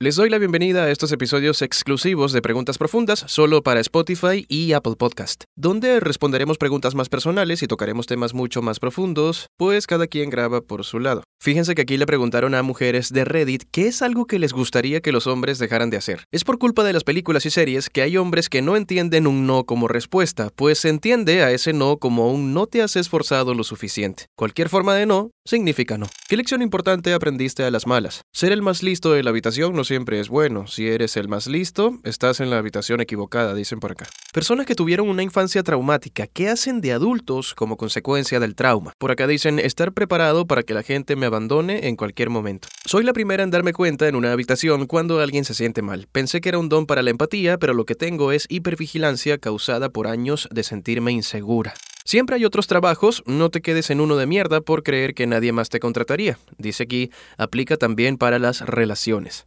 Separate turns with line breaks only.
Les doy la bienvenida a estos episodios exclusivos de Preguntas Profundas solo para Spotify y Apple Podcast, donde responderemos preguntas más personales y tocaremos temas mucho más profundos, pues cada quien graba por su lado. Fíjense que aquí le preguntaron a mujeres de Reddit qué es algo que les gustaría que los hombres dejaran de hacer. Es por culpa de las películas y series que hay hombres que no entienden un no como respuesta, pues se entiende a ese no como un no te has esforzado lo suficiente. Cualquier forma de no significa no. ¿Qué lección importante aprendiste a las malas? Ser el más listo de la habitación no siempre es bueno. Si eres el más listo, estás en la habitación equivocada, dicen por acá. Personas que tuvieron una infancia traumática, ¿qué hacen de adultos como consecuencia del trauma? Por acá dicen estar preparado para que la gente me abandone en cualquier momento. Soy la primera en darme cuenta en una habitación cuando alguien se siente mal. Pensé que era un don para la empatía, pero lo que tengo es hipervigilancia causada por años de sentirme insegura. Siempre hay otros trabajos, no te quedes en uno de mierda por creer que nadie más te contrataría. Dice aquí, aplica también para las relaciones.